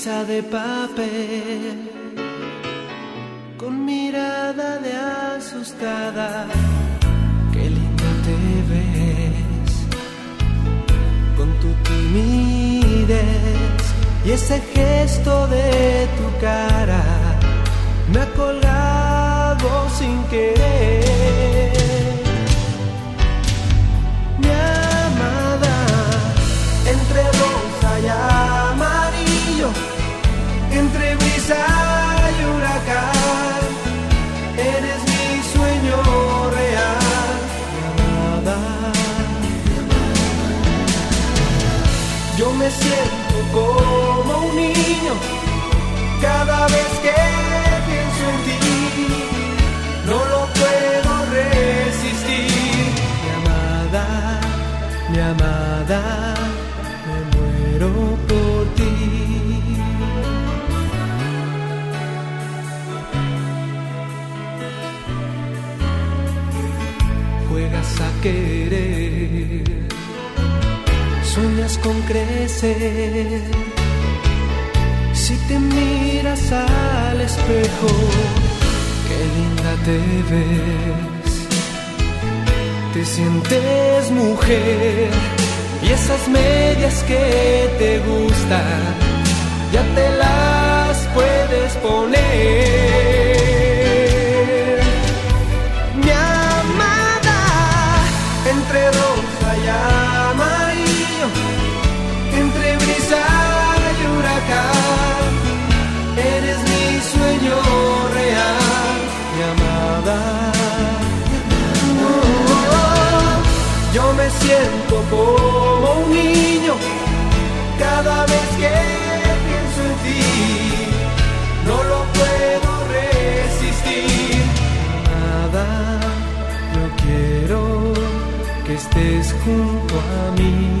risa de papel, con mirada de asustada, qué linda te ves, con tu timidez y ese gesto de tu cara, me ha colgado sin querer. Si te miras al espejo, qué linda te ves. Te sientes mujer y esas medias que te gustan, ya te las puedes poner. Siento como un niño cada vez que pienso en ti. No lo puedo resistir. Nada, yo quiero que estés junto a mí.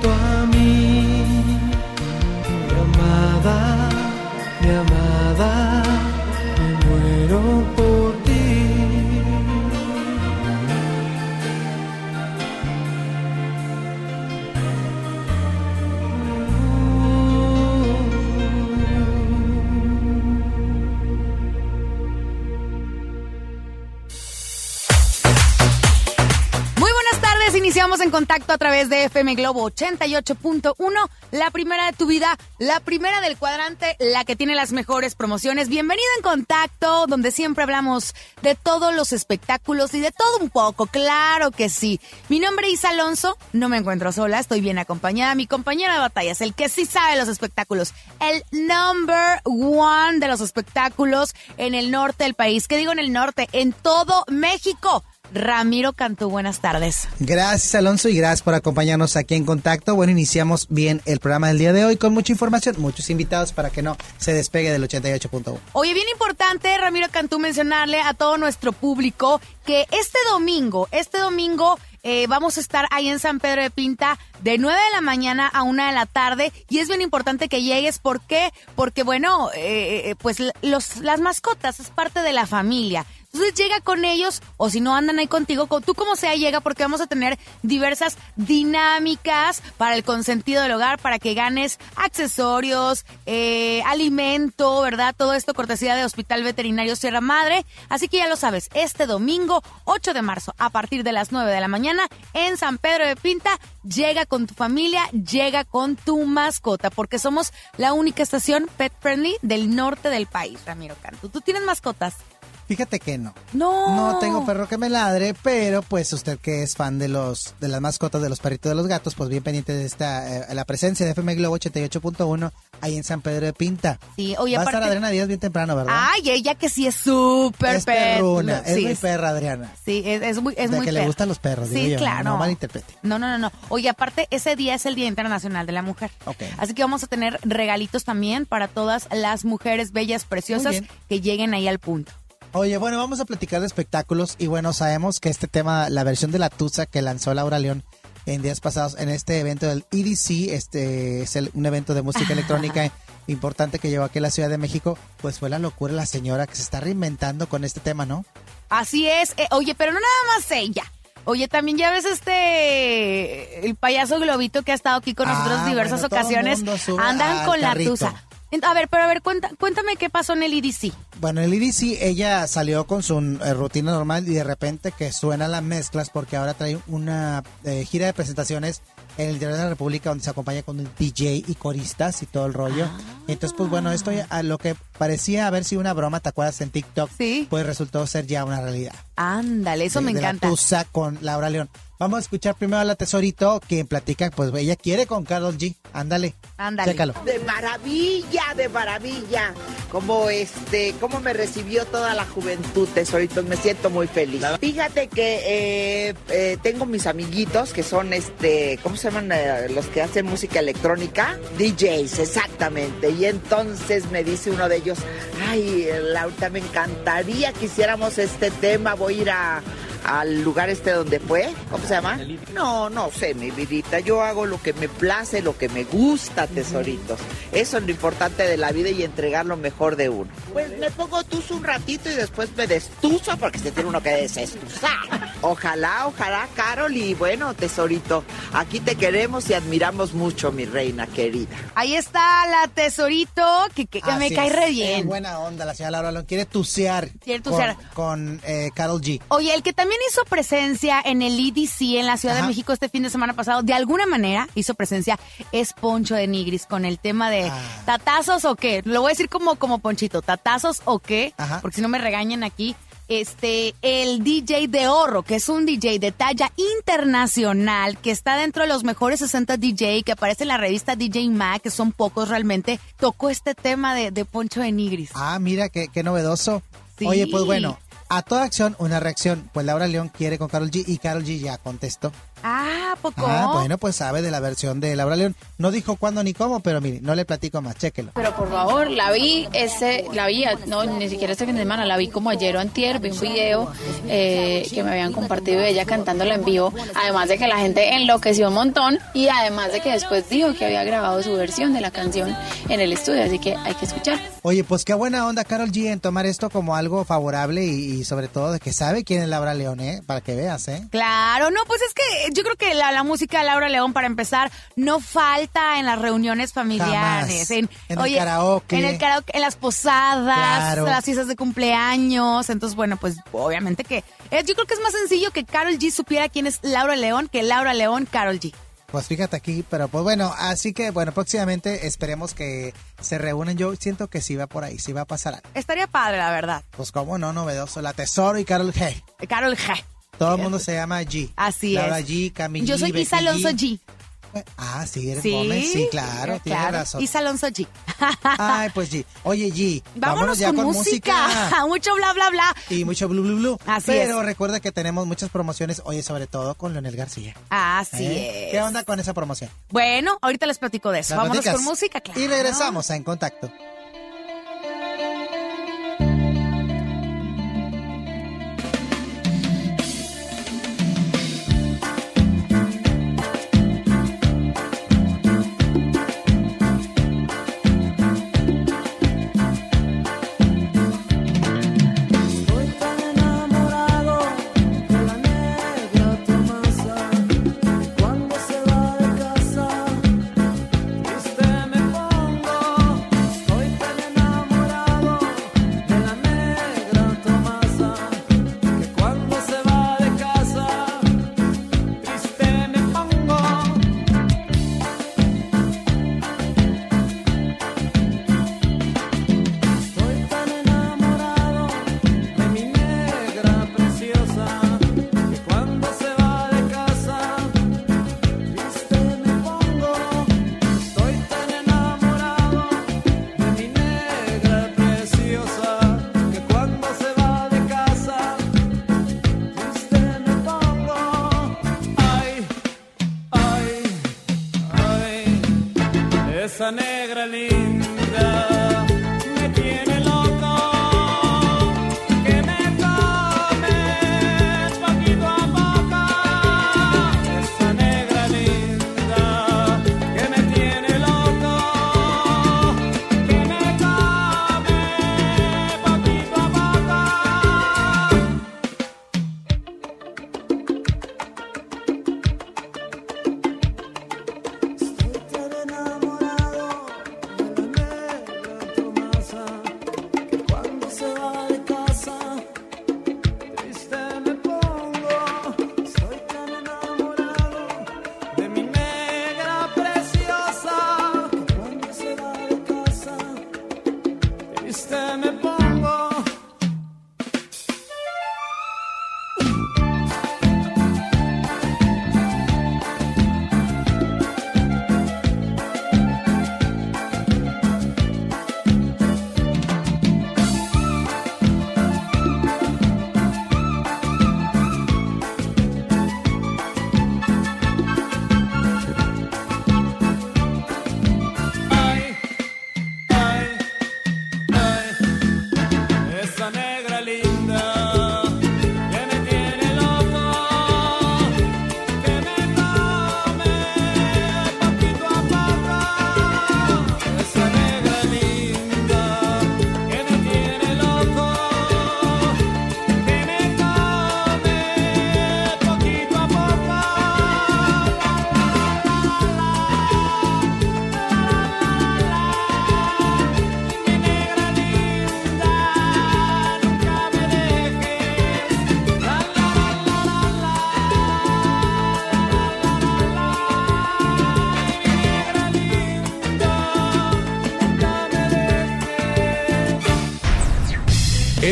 junto a mí, mi amada, mi amada, me muero por Iniciamos en contacto a través de FM Globo 88.1, la primera de tu vida, la primera del cuadrante, la que tiene las mejores promociones. Bienvenido en contacto, donde siempre hablamos de todos los espectáculos y de todo un poco, claro que sí. Mi nombre es Alonso, no me encuentro sola, estoy bien acompañada. Mi compañera de batallas, el que sí sabe los espectáculos, el number one de los espectáculos en el norte del país. ¿Qué digo en el norte? En todo México Ramiro Cantú. Buenas tardes. Gracias, Alonso, y gracias por acompañarnos aquí en contacto. Bueno, iniciamos bien el programa del día de hoy con mucha información, muchos invitados para que no se despegue del 88.1. Oye, bien importante, Ramiro Cantú, mencionarle a todo nuestro público que este domingo, este domingo eh, vamos a estar ahí en San Pedro de Pinta de 9 de la mañana a 1 de la tarde y es bien importante que llegues. ¿Por qué? Porque, bueno, eh, eh, pues los, las mascotas es parte de la familia. Entonces llega con ellos o si no andan ahí contigo, tú como sea llega porque vamos a tener diversas dinámicas para el consentido del hogar, para que ganes accesorios, eh, alimento, ¿verdad? Todo esto cortesía de Hospital Veterinario Sierra Madre. Así que ya lo sabes, este domingo 8 de marzo a partir de las 9 de la mañana en San Pedro de Pinta, llega con tu familia, llega con tu mascota, porque somos la única estación pet friendly del norte del país, Ramiro Canto. ¿Tú tienes mascotas? Fíjate que no. No. No tengo perro que me ladre, pero pues usted que es fan de los de las mascotas, de los perritos de los gatos, pues bien pendiente de esta eh, la presencia de FM Globo 88.1 ahí en San Pedro de Pinta. Sí, oye, Va a estar Adriana Díaz bien temprano, ¿verdad? Ay, ella que sí es súper es perruna, es muy perra Adriana. Sí, es, muy es de muy que le gustan los perros, Sí, digo claro. no malinterprete. No, no, no, no. Oye, aparte ese día es el Día Internacional de la Mujer. Ok. Así que vamos a tener regalitos también para todas las mujeres bellas, preciosas que lleguen ahí al punto. Oye, bueno, vamos a platicar de espectáculos y bueno, sabemos que este tema, la versión de la Tusa que lanzó Laura León en días pasados en este evento del EDC, este es un evento de música electrónica importante que llevó aquí a la Ciudad de México, pues fue la locura la señora que se está reinventando con este tema, ¿no? Así es. Eh, oye, pero no nada más ella. Oye, también ya ves este el payaso globito que ha estado aquí con nosotros Ah, diversas bueno, ocasiones. Andan con la tusa. A ver, pero a ver, cuenta, cuéntame qué pasó en el EDC. Bueno, el EDC, ella salió con su eh, rutina normal y de repente que suenan las mezclas porque ahora trae una eh, gira de presentaciones en el Diario de la República donde se acompaña con un DJ y coristas y todo el rollo. Entonces, pues bueno, esto ya- a lo que parecía haber sido una broma, ¿te acuerdas? En TikTok, Sí. pues resultó ser ya una realidad. Ándale, eso De- me de encanta. La Tusa con Laura León. Vamos a escuchar primero a la Tesorito, quien platica, pues ella quiere con Carlos G. Ándale. Ándale. Chécalo. De maravilla, de maravilla. Como este, cómo me recibió toda la juventud, tesoritos. Me siento muy feliz. Fíjate que eh, eh, tengo mis amiguitos que son este, ¿cómo se llaman eh, los que hacen música electrónica? DJs, exactamente. Y entonces me dice uno de ellos, ay, Laura, me encantaría que hiciéramos este tema. Voy a ir a al lugar este donde fue, ¿cómo se llama? No, no sé, mi vidita, yo hago lo que me place, lo que me gusta, tesoritos. Eso es lo importante de la vida y entregar lo mejor de uno. Pues me pongo tuzo un ratito y después me destuzo porque se tiene uno que desestuzar. Ojalá, ojalá, Carol, y bueno, tesorito, aquí te queremos y admiramos mucho, mi reina querida. Ahí está la tesorito, que, que- que me cae es, re en bien. buena onda, la señora Laura León quiere tucear. Quiere con- tucear. Con, eh, Carol G. Oye, el que también hizo presencia en el EDC en la Ciudad Ajá. de México este fin de semana pasado, de alguna manera hizo presencia, es Poncho de Nigris con el tema de Ah. tatazos o qué. Lo voy a decir como, como Ponchito, tatazos o qué, Ajá. porque si no me regañan aquí. Este, el DJ de Oro, que es un DJ de talla internacional, que está dentro de los mejores 60 DJ, que aparece en la revista DJ Mag, que son pocos realmente, tocó este tema de, de Poncho de Nigris. Ah, mira, qué, qué novedoso. Sí. Oye, pues bueno, a toda acción, una reacción. Pues Laura León quiere con Carol G y Carol G ya contestó. Ah, poco. Ah, bueno, pues sabe de la versión de Laura León. No dijo cuándo ni cómo, pero mire, no le platico más, chéquelo. Pero por favor, la vi, ese, la vi, no, ni siquiera este fin de semana, la vi como ayer o antier, vi un video eh, que me habían compartido de ella cantándola en vivo, además de que la gente enloqueció un montón y además de que después dijo que había grabado su versión de la canción en el estudio, así que hay que escuchar. Oye, pues qué buena onda Carol G en tomar esto como algo favorable y, y sobre todo de que sabe quién es Laura León, ¿eh? Para que veas, ¿eh? Claro, no, pues es que yo creo que la, la música de Laura León, para empezar, no falta en las reuniones familiares. Jamás. En, En el karaoke. En el karaoke, en las posadas, Claro. las fiestas de cumpleaños. Entonces, bueno, pues obviamente que eh, yo creo que es más sencillo que Carol G supiera quién es Laura León que Laura León, Carol G. Pues fíjate aquí, pero pues bueno, así que bueno, próximamente esperemos que se reúnen. Yo siento que sí va por ahí, sí va a pasar algo. Estaría padre, la verdad. Pues cómo no, novedoso. La Tesoro y Carol G. Carol G. Todo el mundo se llama G. Así Laura es. G, Camille Yo soy Isa Alonso G. Ah, sí, eres Sí, Gómez. Sí, claro, claro. tienes razón. Isa Alonso G. Ay, pues G. Oye, G, vámonos, ya con, música. Mucho bla, bla, bla. Y mucho blu, blu, blu. Así es. Pero recuerda que tenemos muchas promociones, oye, sobre todo con Leonel García. Así ¿eh? es. ¿Qué onda con esa promoción? Bueno, ahorita les platico de eso. Vámonos con música, claro. Y regresamos a En Contacto.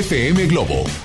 FM Globo.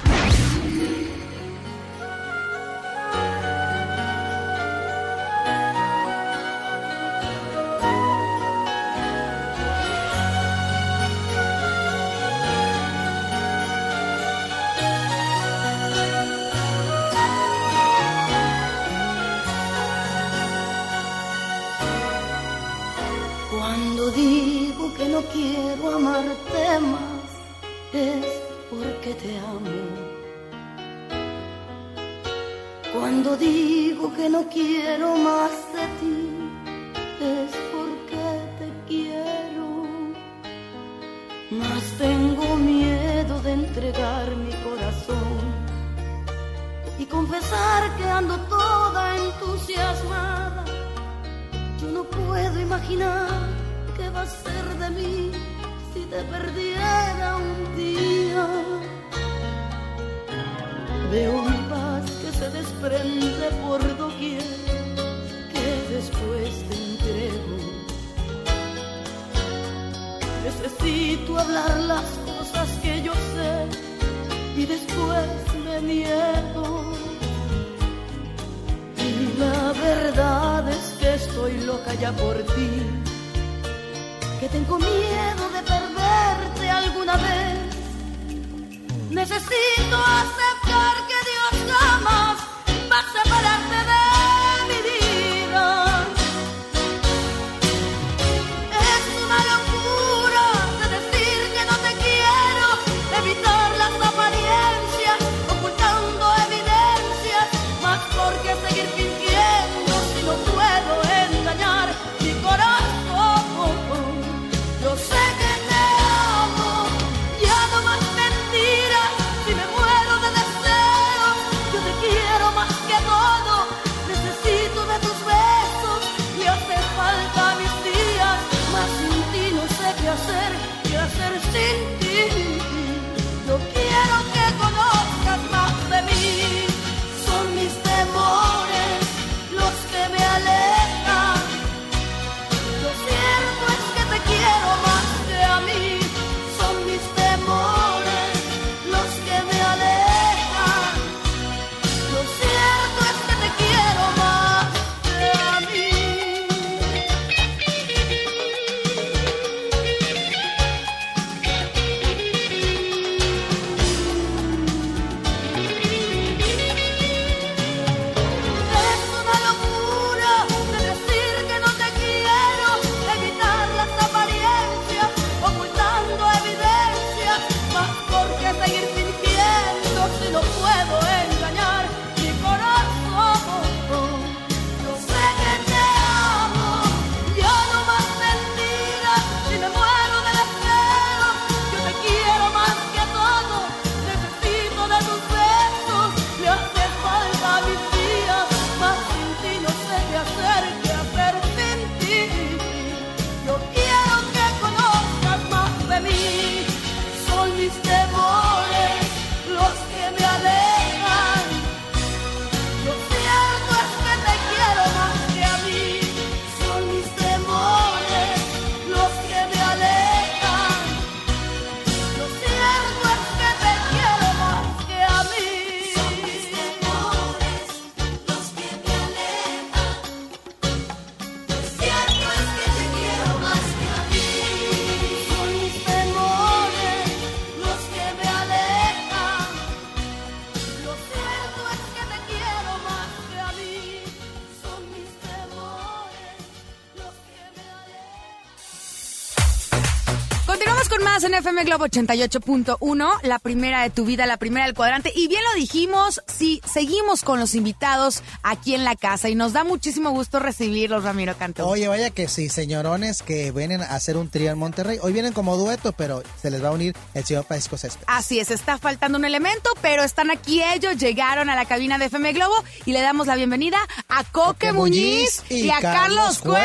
FM Globo 88.1, la primera de tu vida, la primera del cuadrante. Y bien lo dijimos, sí, seguimos con los invitados aquí en la casa y nos da muchísimo gusto recibirlos, Ramiro Cantú. Oye, vaya que sí, señorones que vienen a hacer un trío en Monterrey. Hoy vienen como dueto, pero se les va a unir el señor Paisco Céspedes. Así es, está faltando un elemento, pero están aquí ellos, llegaron a la cabina de FM Globo y le damos la bienvenida a Coque Coque Muñiz Muñiz y, y a Carlos Carlos Cuevas.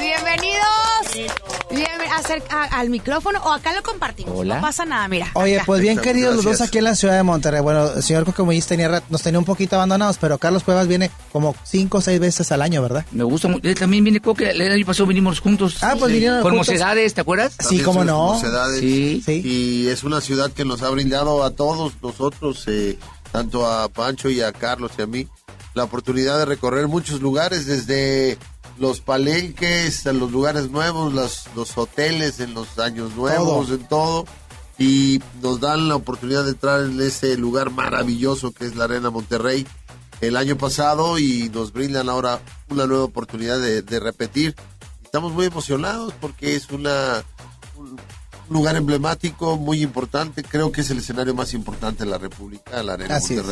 Bienvenidos. Acerca al micrófono o acá lo compartimos. Hola. No pasa nada, mira. Oye, acá. pues bien Muchas queridos los dos aquí en la ciudad de Monterrey. Bueno, el señor Coque Muñiz tenía, nos tenía un poquito abandonados, pero Carlos Cuevas viene como cinco o seis veces al año, ¿verdad? Me gusta mucho. Él también viene Coque. El año pasado vinimos juntos. Ah, pues vinieron Con juntos. mocedades, ¿te acuerdas? Sí, También cómo no. mocedades. Sí. Sí. Y es una ciudad que nos ha brindado a todos nosotros, eh, tanto a Pancho y a Carlos y a mí, la oportunidad de recorrer muchos lugares, desde los palenques a los lugares nuevos, los, los hoteles en los años nuevos, Todo. en todo. Y nos dan la oportunidad de entrar en ese lugar maravilloso que es la Arena Monterrey el año pasado y nos brindan ahora una nueva oportunidad de, de repetir. Estamos muy emocionados porque es una un lugar emblemático, muy importante. Creo que es el escenario más importante de la República, la Arena Así es.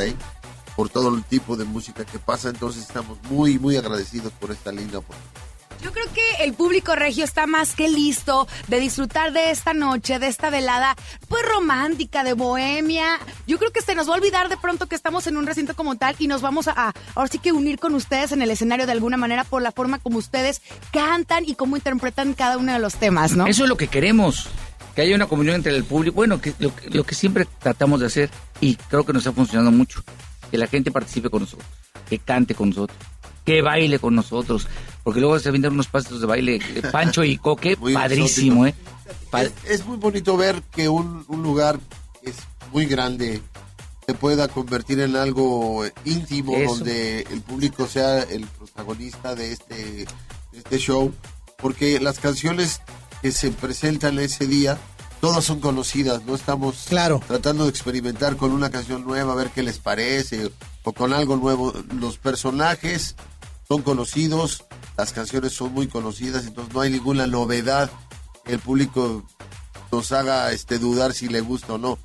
Por todo el tipo de música que pasa. Entonces estamos muy, muy agradecidos por esta linda oportunidad. Yo creo que el público regio está más que listo de disfrutar de esta noche, de esta velada, pues romántica, de bohemia. Yo creo que se nos va a olvidar de pronto que estamos en un recinto como tal y nos vamos a, a ahora sí que unir con ustedes en el escenario de alguna manera por la forma como ustedes cantan y cómo interpretan cada uno de los temas, ¿no? Eso es lo que queremos. Que haya una comunión entre el público. Bueno, que lo, que- lo que siempre tratamos de hacer y creo que nos ha funcionado mucho. Que la gente participe con nosotros. Que cante con nosotros. Que baile con nosotros. Porque luego se vienen unos pasos de baile. eh, Pancho y Coque, padrísimo, ¿eh? Pa- Es, es muy bonito ver que un, un lugar es muy grande, se pueda convertir en algo íntimo, Eso. donde el público sea el protagonista de este, de este show, porque las canciones que se presentan ese día, todas son conocidas, no estamos Claro. tratando de experimentar con una canción nueva, a ver qué les parece, o con algo nuevo. Los personajes son conocidos, las canciones son muy conocidas, entonces no hay ninguna novedad que el público nos haga este dudar si le gusta o no.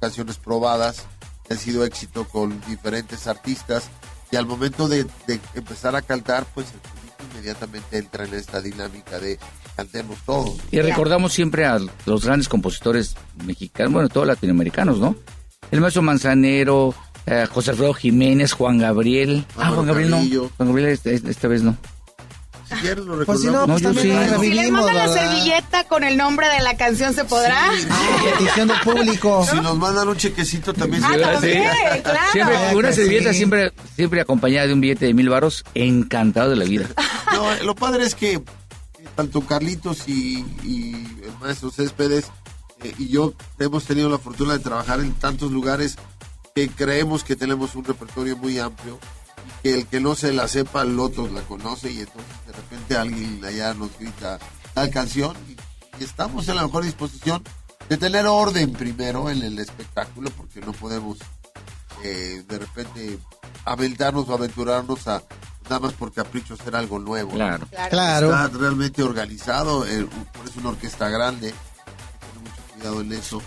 Canciones probadas, han sido éxito con diferentes artistas, y al momento de, de empezar a cantar, pues inmediatamente entra en esta dinámica de cantemos todos. Y recordamos siempre a los grandes compositores mexicanos, bueno, todos latinoamericanos, ¿no? El maestro Manzanero, eh, José Alfredo Jiménez, Juan Gabriel. Ah, Juan Gabriel no. Juan Gabriel esta, esta vez no. Si quieren lo Pues si no, pues No, yo también sí. lo Si les mandan la servilleta con el nombre de la canción, ¿se podrá? A petición del público. Si nos mandan un chequecito también. Ah, se- también, claro. Siempre, Vaya una servilleta sí. siempre, siempre acompañada de un billete de mil varos, encantado de la vida. No, lo padre es que eh, tanto Carlitos y, y el maestro Céspedes eh, y yo hemos tenido la fortuna de trabajar en tantos lugares que creemos que tenemos un repertorio muy amplio que el que no se la sepa, el otro la conoce y entonces de repente alguien allá nos grita tal canción y, y estamos en la mejor disposición de tener orden primero en el espectáculo porque no podemos eh, de repente aventarnos o aventurarnos a nada más por capricho hacer algo nuevo. ¿no? Claro. Claro. Está realmente organizado, eh, un- es una orquesta grande, hay que tener mucho cuidado en eso.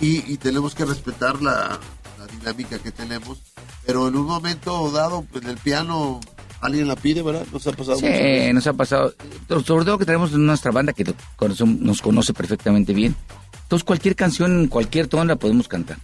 Y, y tenemos que respetar la, la dinámica que tenemos. Pero en un momento dado, pues en el piano, alguien la pide, ¿verdad? Nos ha pasado Sí, veces. nos ha pasado. Sobre todo que tenemos nuestra banda que nos conoce perfectamente bien. Entonces, cualquier canción, en cualquier tono la podemos cantar.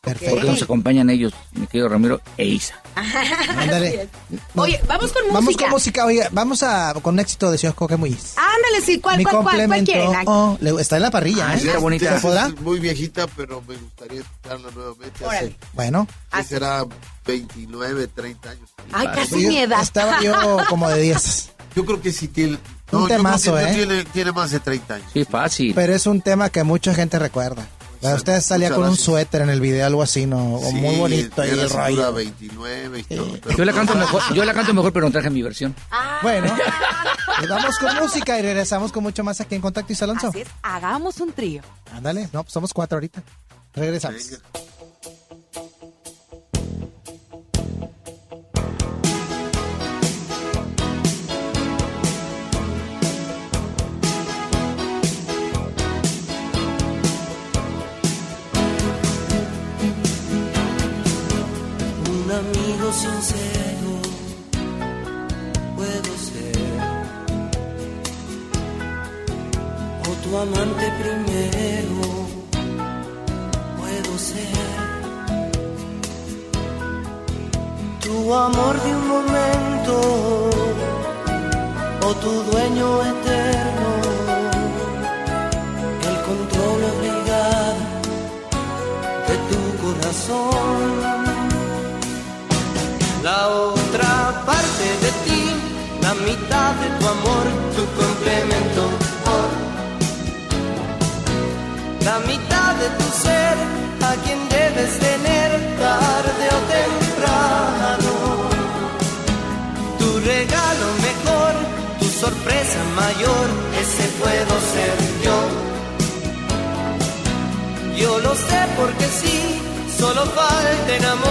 Perfecto. Porque nos acompañan ellos, mi querido Ramiro e Isa. Ándale. Oye, vamos con Vamos música. con música. Oye, vamos a con un éxito de Señor Coque Muiz. Ándale, sí, ¿cuál, Mi cuál, cuál, cuál quieren? oh, está en la parrilla. Ah, ¿eh? está bonita. ¿Se podrá? Es muy viejita, pero me gustaría escucharla nuevamente. Órale. Hace, Bueno. ¿qué será 29, 30 años. Ay, casi mi edad. Estaba yo como de 10. Yo creo que sí tiene... Un yo creo temazo, que no ¿eh? Tiene, tiene más de 30 años. Sí, fácil. Pero es un tema que mucha gente recuerda. Muchas- Usted salía muchas con un suéter en el video, algo así, ¿no? O Sí, muy bonito ahí tiene el cintura rollo. 29 y todo, pero- Yo la canto mejor, yo la canto mejor, pero no traje mi versión. Bueno, pues vamos con música y regresamos con mucho más aquí en Contacto y Alonso. Así es, hagamos un trío. Ándale, no, pues somos cuatro ahorita. Regresamos. Venga. Sincero puedo ser. O tu amante primero puedo ser. Tu amor de un momento o tu dueño eterno. El control obligado de tu corazón. La otra parte de ti, la mitad de tu amor, tu complemento. La mitad de tu ser, a quien debes tener tarde o temprano. Tu regalo mejor, tu sorpresa mayor, ese puedo ser yo. Yo lo sé porque sí, solo falta enamorarme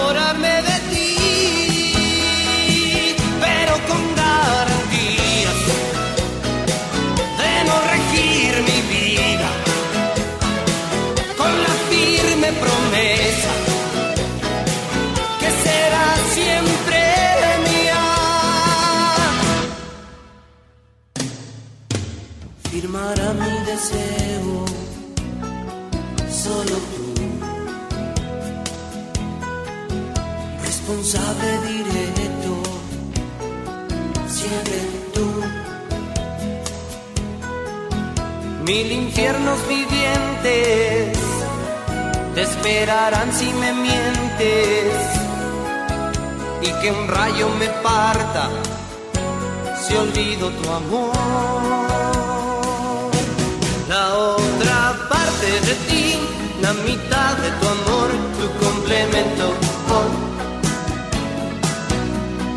mil infiernos vivientes te esperarán si me mientes y que un rayo me parta si olvido tu amor. La otra parte de ti, la mitad de tu amor, tu complemento. Oh.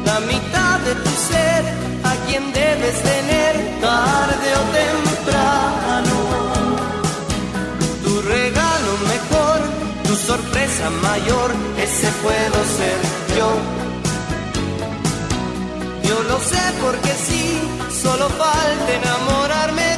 La mitad de tu ser, a quien debes tener tarde o temprano. Tu regalo mejor, tu sorpresa mayor, ese puedo ser yo. Yo lo sé porque sí, solo falta enamorarme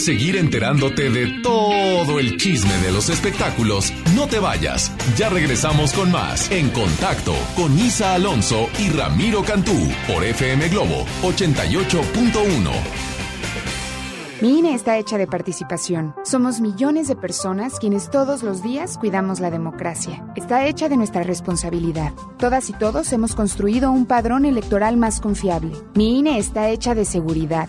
seguir enterándote de todo el chisme de los espectáculos, no te vayas. Ya regresamos con más en contacto con Isa Alonso y Ramiro Cantú por FM Globo 88.1. Mi INE está hecha de participación. Somos millones de personas quienes todos los días cuidamos la democracia. Está hecha de nuestra responsabilidad. Todas y todos hemos construido un padrón electoral más confiable. Mi INE está hecha de seguridad.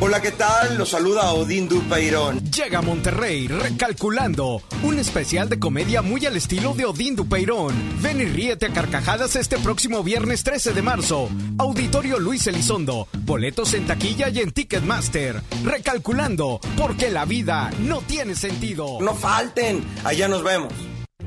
Hola, ¿qué tal? Los saluda Odín Dupeirón. Llega a Monterrey recalculando. Un especial de comedia muy al estilo de Odín Dupeirón. Ven y ríete a carcajadas este próximo viernes 13 de marzo. Auditorio Luis Elizondo. Boletos en taquilla y en Ticketmaster. Recalculando, porque la vida no tiene sentido. No falten, allá nos vemos.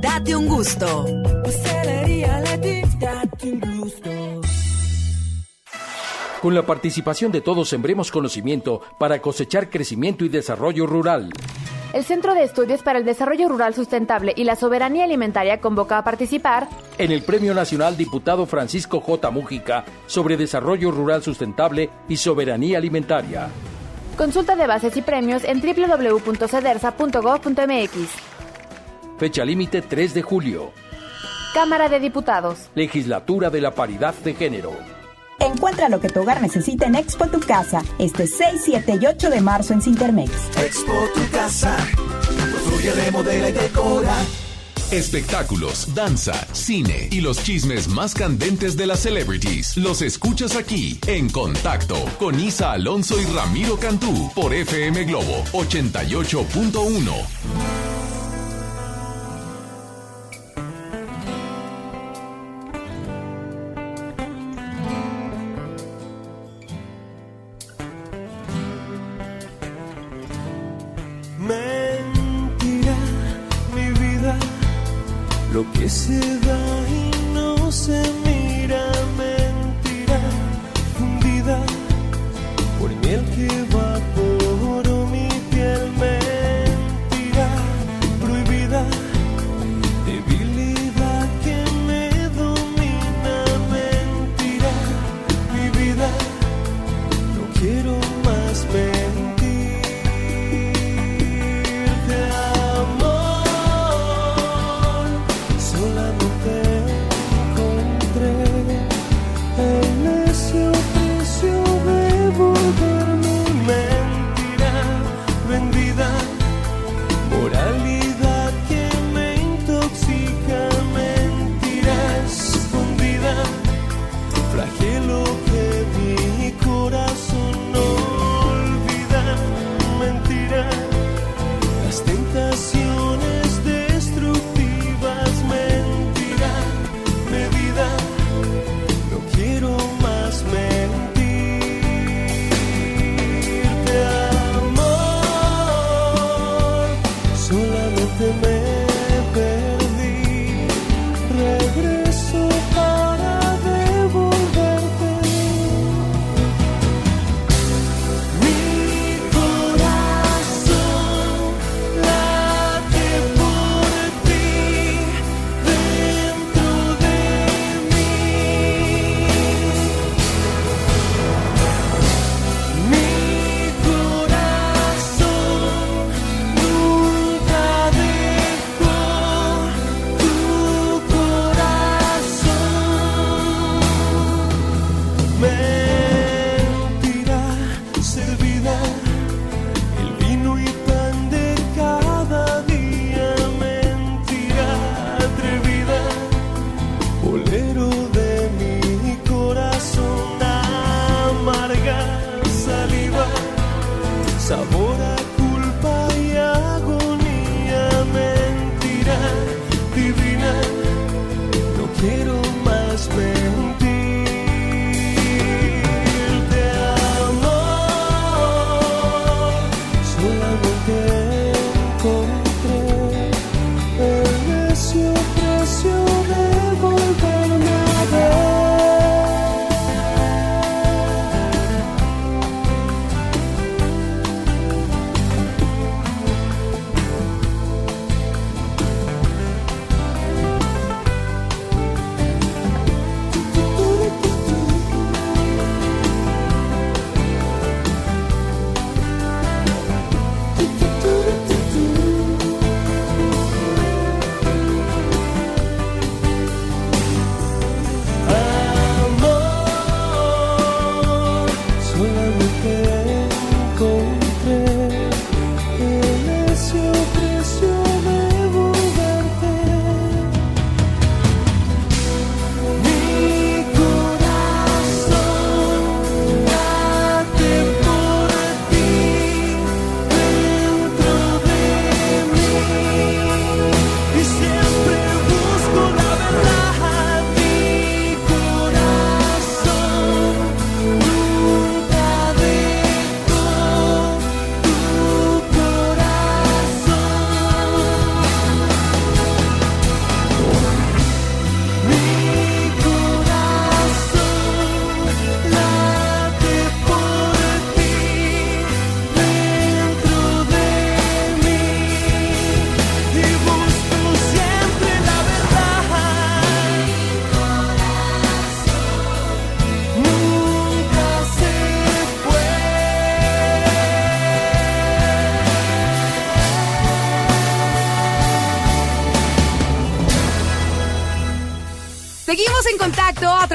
date un gusto. Pastelería Leti, date un gusto. Con la participación de todos sembremos conocimiento para cosechar crecimiento y desarrollo rural. El Centro de Estudios para el Desarrollo Rural Sustentable y la Soberanía Alimentaria convoca a participar En el Premio Nacional Diputado Francisco J. Mújica sobre Desarrollo Rural Sustentable y Soberanía Alimentaria. Consulta de bases y premios en www.cedersa.gov.mx. Fecha límite 3 de julio. Cámara de Diputados. Legislatura de la Paridad de Género. Encuentra lo que tu hogar necesita en Expo Tu Casa, este 6, 7 y 8 de marzo en Cintermex. Expo tu casa, construye, remodela y decora. Espectáculos, danza, cine y los chismes más candentes de las celebrities. Los escuchas aquí en Contacto con Isa Alonso y Ramiro Cantú por FM Globo 88.1.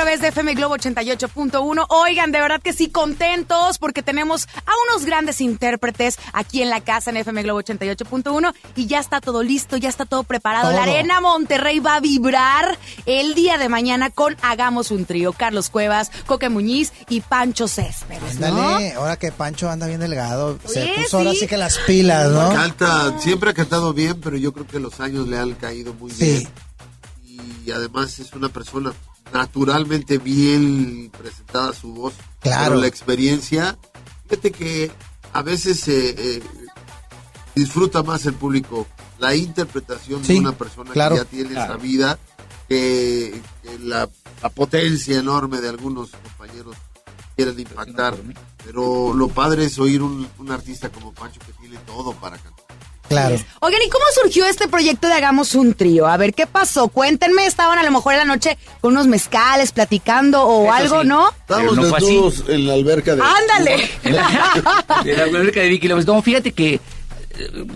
través de FM Globo 88.1. Oigan, de verdad que sí, contentos porque tenemos a unos grandes intérpretes aquí en la casa en FM Globo 88.1 y ya está todo listo, ya está todo preparado. Todo. La Arena Monterrey va a vibrar el día de mañana con Hagamos un trío. Carlos Cuevas, Coque Muñiz y Pancho Céspedes, ¿no? Dale, ahora que Pancho anda bien delgado, se Oye, puso ahora sí. sí que las pilas, ¿no? Canta, siempre ha cantado bien, pero yo creo que los años le han caído muy Sí. bien. Y además es una persona naturalmente bien presentada su voz. Claro. Pero la experiencia, fíjate que a veces eh, eh, disfruta más el público la interpretación Sí, de una persona claro. que ya tiene Claro. esa vida que, que la, la potencia enorme de algunos compañeros quieren impactar. Pero lo padre es oír un, un artista como Pancho que tiene todo para cantar. Claro. Oigan, ¿y cómo surgió este proyecto de Hagamos un trío? A ver, ¿qué pasó? Cuéntenme, estaban a lo mejor en la noche con unos mezcales platicando o Eso algo, sí. ¿no? Estábamos no desnudos en la alberca de... ¡Ándale! de la alberca de Vicky López. No, fíjate que eh,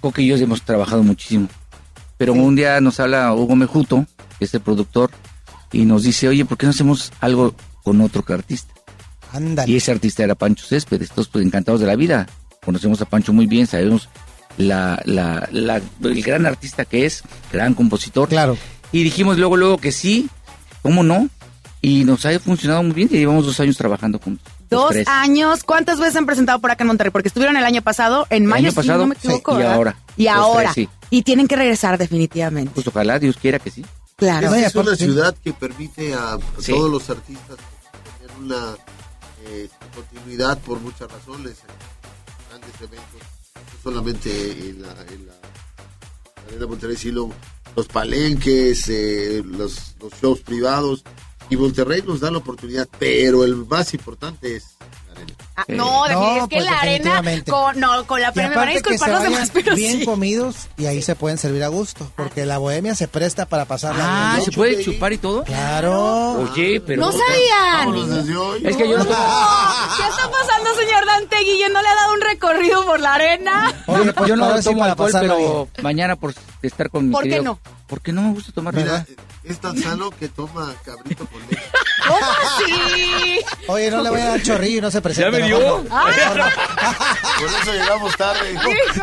Coque y yo hemos trabajado muchísimo. Pero un día nos habla Hugo Mejuto, que es el productor, y nos dice, oye, ¿por qué no hacemos algo con otro artista? Ándale. Y ese artista era Pancho Céspedes, todos pues encantados de la vida. Conocemos a Pancho muy bien, sabemos la, la, la- el gran artista que es, gran compositor. Claro. Y dijimos luego, luego que sí, ¿cómo no? Y nos ha funcionado muy bien, y llevamos dos años trabajando juntos. Dos tres. años. ¿Cuántas veces han presentado por acá en Monterrey? Porque estuvieron el año pasado, en El mayo, año si no me sí, equivoco, y ahora. Y ahora. tres, sí. Y tienen que regresar definitivamente. Pues ojalá Dios quiera que sí. Claro. Esta es una ciudad que permite a Sí. todos los artistas tener una eh, continuidad por muchas razones. Grandes eventos, solamente en la, en la Arena Monterrey, sino los palenques, eh, los, shows privados. Y Monterrey nos da la oportunidad, pero el más importante es. Ah, no, No, es que pues la arena con, no, con la pena me van a disculpar se los demás, pero bien sí. comidos y ahí se pueden servir a gusto, porque la bohemia se presta para pasarla Ah, bien. ¿se puede chupar y todo? Claro. Oye, pero... No sabían. Es que yo no tomo- ¿Qué está pasando, señor Dante Guillén? ¿No le ha dado un recorrido por la arena? Oye, yo, pues, yo no si tomo alcohol, pero mañana por estar con mi ¿Por qué no? Porque no me gusta tomar Mira, nada. es tan sano que toma cabrito con leche. ¿Cómo así? Oye, no le voy a dar chorrillo y no se presenta. me mejor dio? no. Mejor no. Por eso llegamos tarde.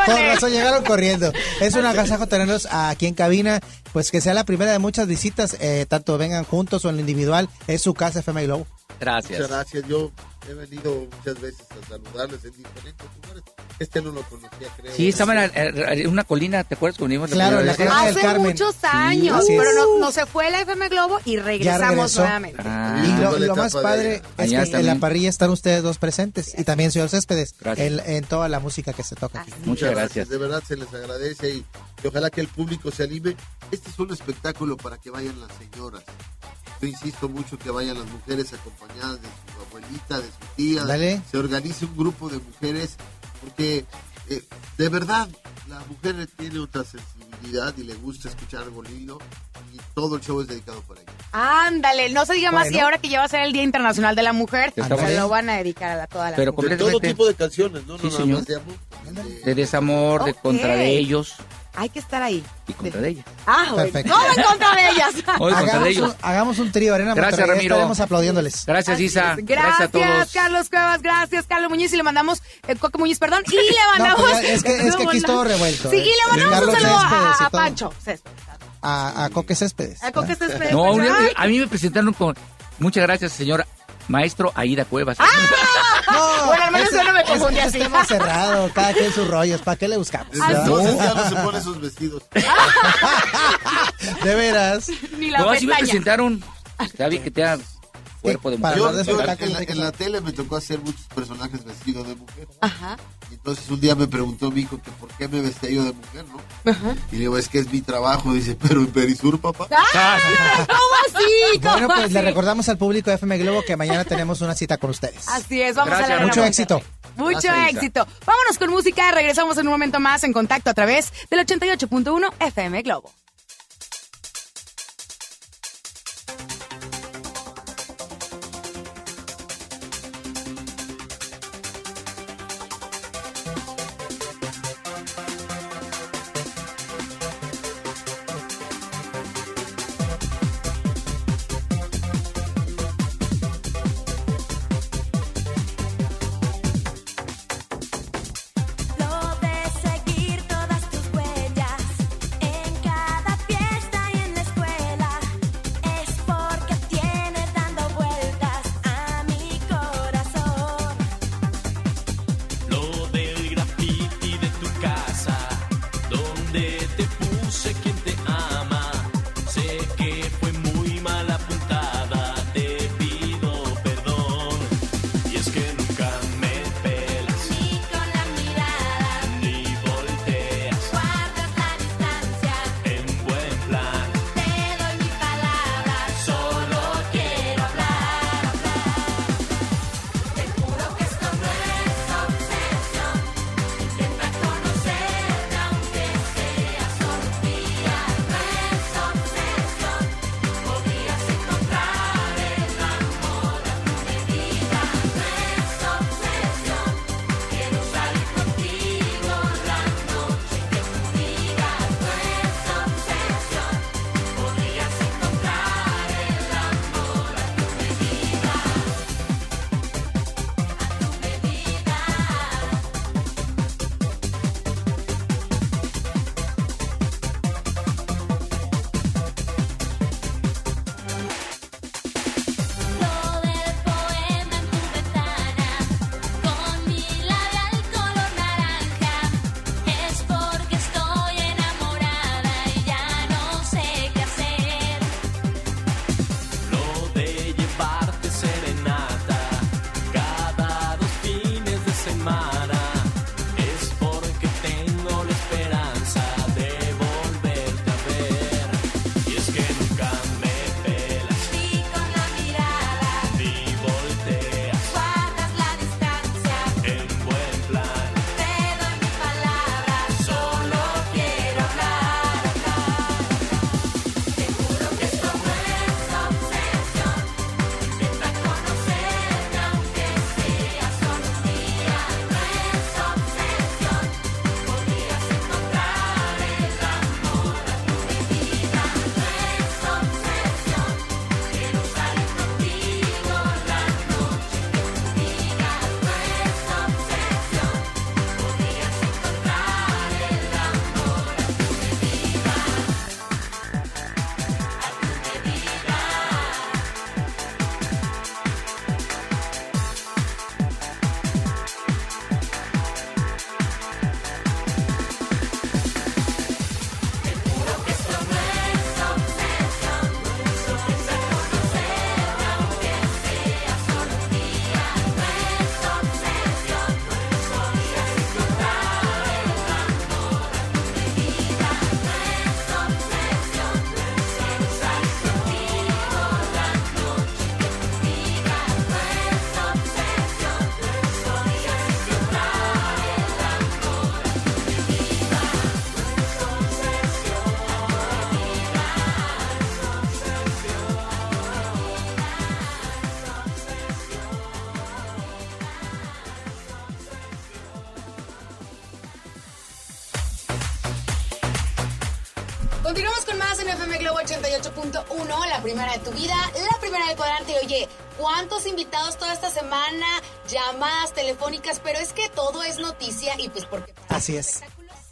Con razón llegaron corriendo. Es un agasajo tenerlos aquí en cabina. Pues que sea la primera de muchas visitas, eh, tanto vengan juntos o en lo individual. Es su casa FM Globo. Gracias. Muchas gracias. Yo he venido muchas veces a saludarles en diferentes lugares. Este no lo conocía, creo. Sí, estaba en, una colina, ¿te acuerdas Claro, la colina del Hace Carmen. muchos años, pero no, no se fue la FM Globo y regresamos nuevamente. Ah, Y lo, más padre de- es Allá que en la también. parrilla están ustedes dos presentes y también señor Céspedes Gracias. en, en toda la música que se toca aquí. Muchas gracias. De verdad se les agradece y, y ojalá que el público se anime. Este es un espectáculo para que vayan las señoras. Yo insisto mucho que vayan las mujeres acompañadas de su abuelita, de su tía. Dale. Se organice un grupo de mujeres porque eh, de verdad la mujer tiene otra sensibilidad y le gusta escuchar algo lindo y todo el show es dedicado para ella. Ándale, no se diga más Bueno. y ahora que ya va a ser el Día Internacional de la Mujer, se lo van a dedicar a la- toda la Pero mujer. De todo tipo de canciones, ¿no? Sí, no nada señor. más de amor. de- de desamor, de contra de ellos Hay que estar ahí. y contra de ellas. Ah, bueno. Perfecto. No en contra de ellas. Hoy contra de Hagamos ellos. un, hagamos un trío, Arena Gracias, Monterrey, Ramiro. Estaremos aplaudiéndoles. Gracias, Isa. Gracias, Gracias a todos. Carlos Cuevas, gracias, Carlos Muñiz, y le mandamos, eh, Coque Muñiz, perdón, y le No, mandamos... pero ya- es que- es que aquí es todo revuelto, Sí, eh. y le mandamos Carlos un saludo a. Pancho Céspedes. A, a Coque Céspedes. A Coque Céspedes. No, un- Ay, a mí me presentaron con muchas gracias, señor maestro Aida Cuevas. Ah, bueno, al menos ese- confundí así. es tema cerrado, cada quien sus rollos, ¿para qué le buscamos? Ah, entonces ya no se pone esos vestidos. De veras. Ni la No, así me presentaron. Está bien que te hagan cuerpo de mujer. Yo, de yo en, la, en la tele me tocó hacer muchos personajes vestidos de mujer. Ajá. Y entonces un día me preguntó mi hijo que por qué me vestía yo de mujer, ¿no? Y le digo, es que es mi trabajo. Dice, pero en Perisur, papá. ¡Ay, ¿Cómo así? ¿Cómo Bueno, pues así? le recordamos al público de FM Globo que mañana tenemos una cita con ustedes. Así es, vamos Gracias, a la Mucho éxito. Mucho éxito. Vámonos con música, regresamos en un momento más en contacto a través del 88.1 FM Globo. 88.1, la primera de tu vida, la primera del cuadrante. Oye, ¿cuántos invitados toda esta semana? Llamadas telefónicas, pero es que todo es noticia y pues porque... Así es.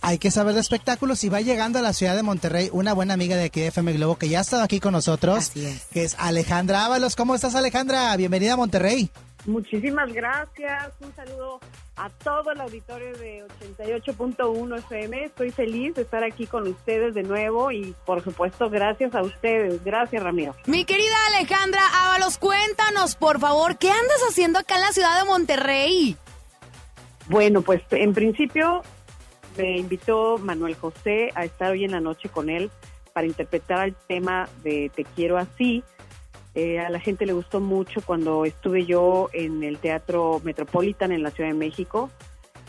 Hay que saber de espectáculos y va llegando a la ciudad de Monterrey una buena amiga de aquí de FM Globo que ya ha estado aquí con nosotros, que es Alejandra Ábalos. ¿Cómo estás Alejandra? Bienvenida a Monterrey. Muchísimas gracias. Un saludo a todo el auditorio de 88.1 FM. Estoy feliz de estar aquí con ustedes de nuevo y por supuesto gracias a ustedes. Gracias Ramiro. Mi querida Alejandra Ábalos, cuéntanos por favor, ¿qué andas haciendo acá en la ciudad de Monterrey? Bueno, pues en principio me invitó Manuel José a estar hoy en la noche con él para interpretar el tema de Te quiero así. Eh, a la gente le gustó mucho cuando estuve yo en el Teatro Metropolitan en la Ciudad de México.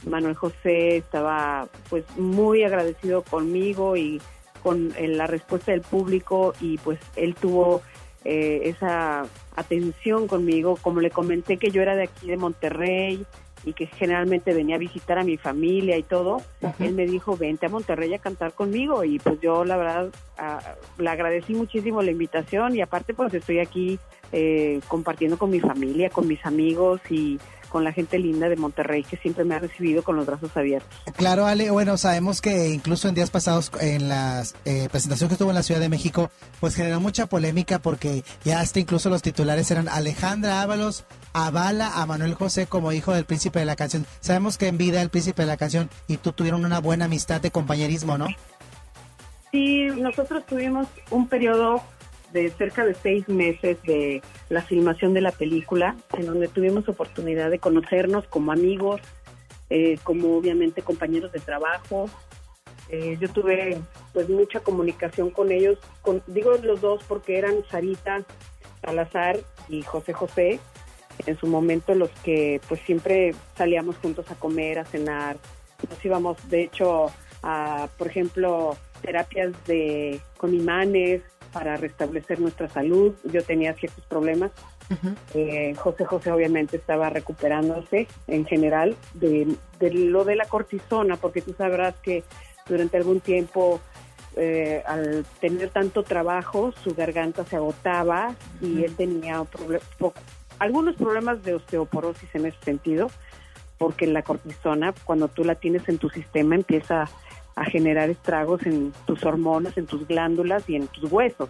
Manuel José estaba pues muy agradecido conmigo y con eh, la respuesta del público y pues él tuvo eh, esa atención conmigo. Como le comenté que yo era de aquí de Monterrey y que generalmente venía a visitar a mi familia y todo, él me dijo, vente a Monterrey a cantar conmigo y pues yo la verdad ah, le agradecí muchísimo la invitación y aparte pues estoy aquí eh, compartiendo con mi familia, con mis amigos y con la gente linda de Monterrey que siempre me ha recibido con los brazos abiertos. Claro, Ale, bueno, sabemos que incluso en días pasados en la eh, presentación que estuvo en la Ciudad de México, pues generó mucha polémica porque ya hasta incluso los titulares eran Alejandra Ábalos avala a Manuel José como hijo del príncipe de la canción. Sabemos que en vida el príncipe de la canción y tú tuvieron una buena amistad de compañerismo, ¿no? Sí, nosotros tuvimos un periodo de cerca de seis meses de la filmación de la película, en donde tuvimos oportunidad de conocernos como amigos, eh, como obviamente compañeros de trabajo. Eh, yo tuve pues mucha comunicación con ellos, con, digo los dos porque eran Sarita Salazar y José José, en su momento los que pues siempre salíamos juntos a comer, a cenar, nos íbamos de hecho a, por ejemplo, terapias de con imanes, para restablecer nuestra salud. Yo tenía ciertos problemas. Eh, José José obviamente estaba recuperándose en general de, de, lo de la cortisona, porque tú sabrás que durante algún tiempo, eh, al tener tanto trabajo, su garganta se agotaba y él tenía algunos problemas de osteoporosis en ese sentido, porque la cortisona, cuando tú la tienes en tu sistema, empieza a generar estragos en tus hormonas, en tus glándulas y en tus huesos.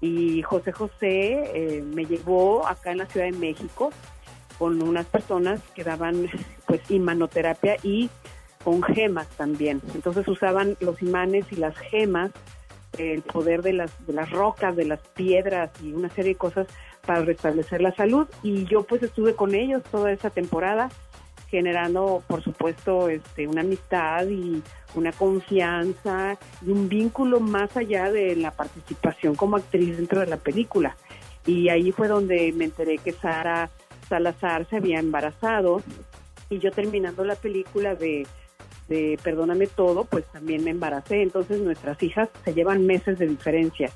Y José José eh, me llevó acá en la Ciudad de México con unas personas que daban pues imanoterapia y con gemas también. Entonces usaban los imanes y las gemas, el poder de las, de las rocas, de las piedras y una serie de cosas para restablecer la salud. Y yo pues estuve con ellos toda esa temporada generando, por supuesto, este, una amistad y una confianza y un vínculo más allá de la participación como actriz dentro de la película. Y ahí fue donde me enteré que Sara Salazar se había embarazado y yo terminando la película de, de Perdóname Todo, pues también me embaracé. Entonces nuestras hijas se llevan meses de diferencia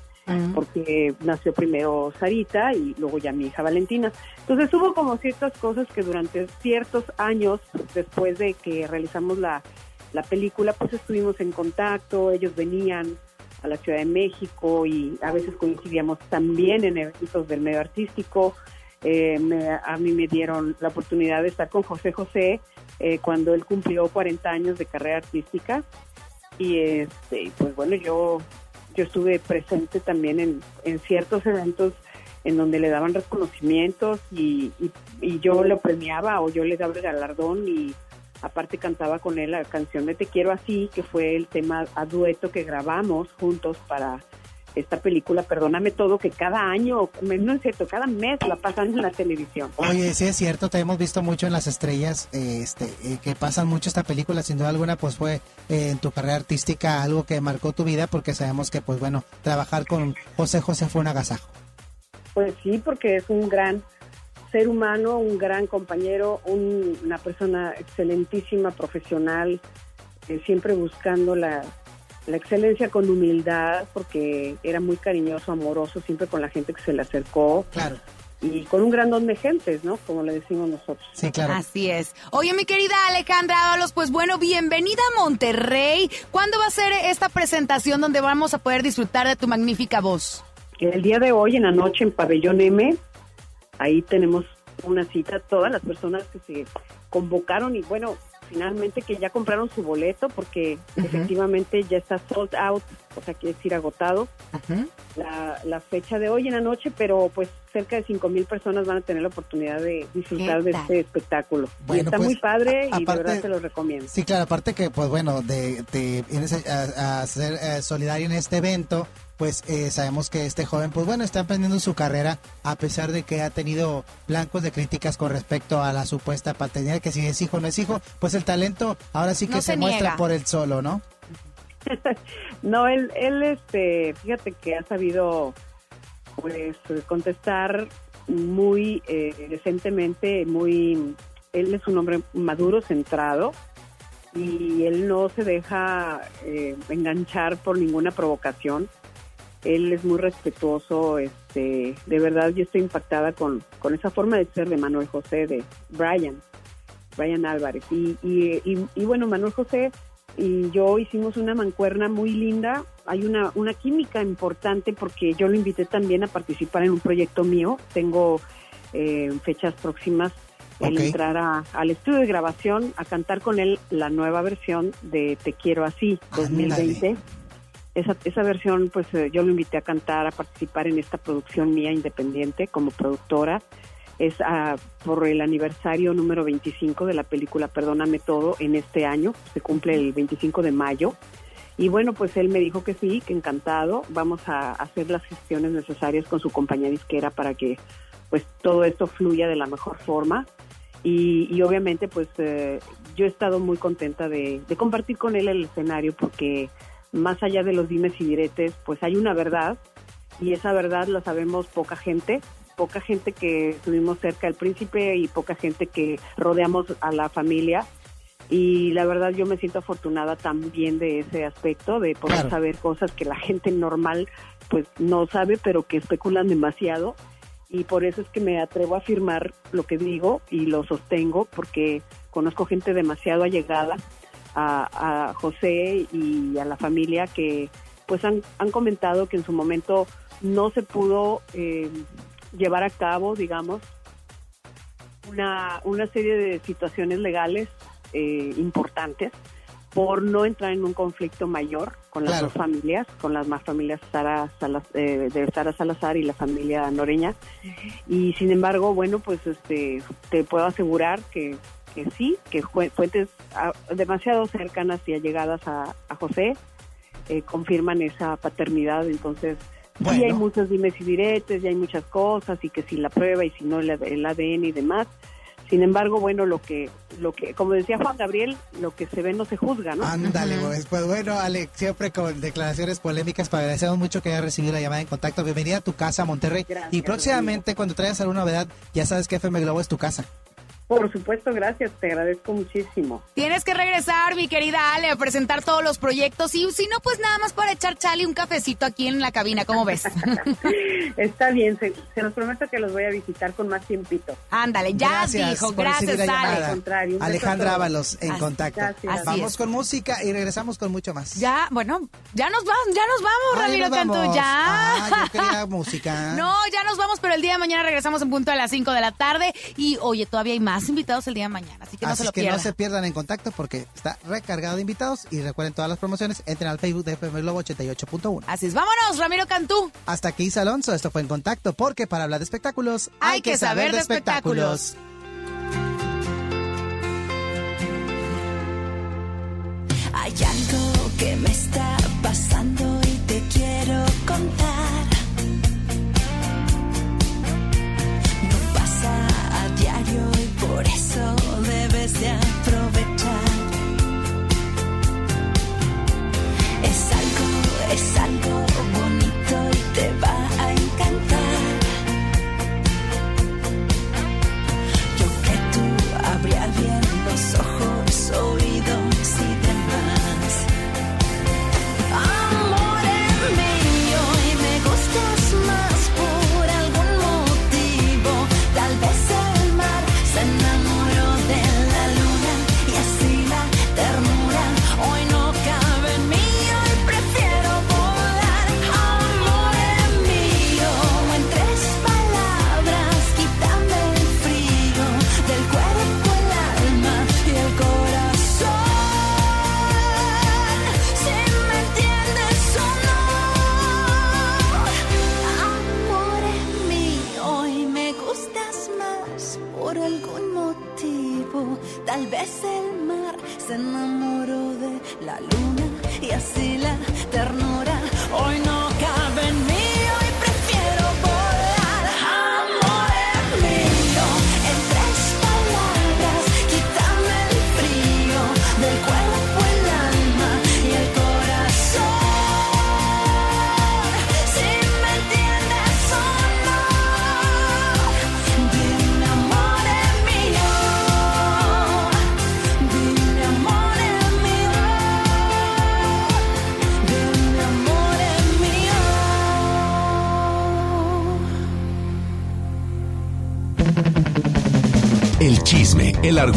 porque nació primero Sarita y luego ya mi hija Valentina. Entonces hubo como ciertas cosas que durante ciertos años después de que realizamos la, la película, pues estuvimos en contacto, ellos venían a la Ciudad de México y a veces coincidíamos también en eventos del medio artístico. Eh, a mí me dieron la oportunidad de estar con José José eh, cuando él cumplió 40 años de carrera artística y este pues bueno yo yo estuve presente también en, en ciertos eventos en donde le daban reconocimientos y, y, yo lo premiaba o yo le daba el galardón y aparte cantaba con él la canción de Te quiero así, que fue el tema a dueto que grabamos juntos para esta película, perdóname todo, que cada año, no es cierto, cada mes la pasan en la televisión. Oye, sí es cierto, te hemos visto mucho en las estrellas, eh, este, eh, que pasan mucho esta película, sin duda alguna, pues fue eh, en tu carrera artística algo que marcó tu vida, porque sabemos que, pues bueno, trabajar con José José fue un agasajo. Pues sí, porque es un gran ser humano, un gran compañero, una persona excelentísima, profesional, siempre buscando la la excelencia con humildad, porque era muy cariñoso, amoroso, siempre con la gente que se le acercó. Claro. y con un grandón de gentes, ¿no? Como le decimos nosotros. Sí, claro. Así es. Oye, mi querida Alejandra Ábalos, pues bueno, bienvenida a Monterrey. ¿Cuándo va a ser esta presentación donde vamos a poder disfrutar de tu magnífica voz? El día de hoy, en la noche, en Pabellón M, ahí tenemos una cita, todas las personas que se convocaron y bueno, finalmente que ya compraron su boleto porque efectivamente ya está sold out, o sea, quiere decir agotado la, la fecha de hoy en la noche, pero pues cerca de 5 mil personas van a tener la oportunidad de disfrutar de este espectáculo. y está pues, muy padre y de verdad te lo recomiendo. Sí, claro, aparte que, pues bueno, de, de vienes a, a ser eh, solidario en este evento, pues eh, sabemos que este joven, pues bueno, está emprendiendo su carrera a pesar de que ha tenido blancos de críticas con respecto a la supuesta paternidad, que si es hijo o no es hijo, pues el talento ahora sí que No se, se muestra por él solo, ¿no? No, él, él, este, fíjate que ha sabido, pues, contestar muy eh, decentemente, muy, él es un hombre maduro, centrado, y él no se deja eh, enganchar por ninguna provocación. Él es muy respetuoso, este, de verdad yo estoy impactada con, con esa forma de ser de Manuel José, de Brian, Brian Álvarez. Y, y, y- y bueno, Manuel José y yo hicimos una mancuerna muy linda. Hay una, una química importante porque yo lo invité también a participar en un proyecto mío. Tengo eh, fechas próximas el entrar a- al estudio de grabación a cantar con él la nueva versión de Te Quiero Así 2020. Esa, esa versión, pues eh, yo lo invité a cantar, a participar en esta producción mía independiente como productora. Es ah, por el aniversario número 25 de la película Perdóname Todo en este año. Se cumple el 25 de mayo. Y bueno, pues él me dijo que sí, que encantado. Vamos a hacer las gestiones necesarias con su compañía disquera para que pues todo esto fluya de la mejor forma. Y, obviamente pues eh, yo he estado muy contenta de compartir con él el escenario porque más allá de los dimes y diretes, pues hay una verdad y esa verdad la sabemos poca gente, poca gente que estuvimos cerca del príncipe y poca gente que rodeamos a la familia. Y la verdad yo me siento afortunada también de ese aspecto, de poder Claro. saber cosas que la gente normal pues no sabe, pero que especulan demasiado. Y por eso es que me atrevo a afirmar lo que digo y lo sostengo, porque conozco gente demasiado allegada a, a José y a la familia que pues han, han comentado que en su momento no se pudo eh, llevar a cabo, digamos, una, una serie de situaciones legales eh, importantes por no entrar en un conflicto mayor con las Claro. dos familias, con las más familias Sara, Salas- eh, de Sara Salazar y la familia Noreña. Y sin embargo, bueno, pues este te puedo asegurar que, que sí, que jue- fuentes ah, demasiado cercanas y allegadas a, a José eh, confirman esa paternidad. Entonces, sí hay muchos dimes y diretes, y hay muchas cosas, y que si la prueba y si no el, el ADN y demás. Sin embargo, bueno, lo que, lo que, como decía Juan Gabriel, lo que se ve no se juzga, ¿no? Ándale, pues, pues bueno, Alex, siempre con declaraciones polémicas, te agradecemos mucho que hayas recibido la llamada en contacto. Bienvenida a tu casa, Monterrey. y próximamente, cuando traigas alguna novedad, ya sabes que FM Globo es tu casa. Por supuesto, gracias, te agradezco muchísimo. Tienes que regresar, mi querida Ale, a presentar todos los proyectos. Y si no, pues nada más para echar chale un cafecito aquí en la cabina, ¿cómo ves? Está bien, se, se los prometo que los voy a visitar con más tiempito. Ándale, ya Gracias dijo. Gracias, Ale. contrario, Alejandra. Ábalos en Así- contacto. gracias. Vamos es. con música y regresamos con mucho más. Ya, bueno, ya nos vamos, ya nos vamos, Ay, Ramiro nos Cantú, ya. Ah, yo quería música. No, ya nos vamos, pero el día de mañana regresamos en punto a las 5 de la tarde. Y oye, todavía hay más invitados el día de mañana, así que no Así se lo que pierdan. no se pierdan en contacto porque está recargado de invitados y recuerden todas las promociones, entren al Facebook de FM Globo 88.1. Así es, vámonos, Ramiro Cantú. Hasta aquí Isa Alonso, esto fue en contacto porque para hablar de espectáculos Hay que saber de espectáculos. Hay algo que me está pasando y te quiero contar. Por eso debes de aprovechar. Es algo, es algo bonito y te va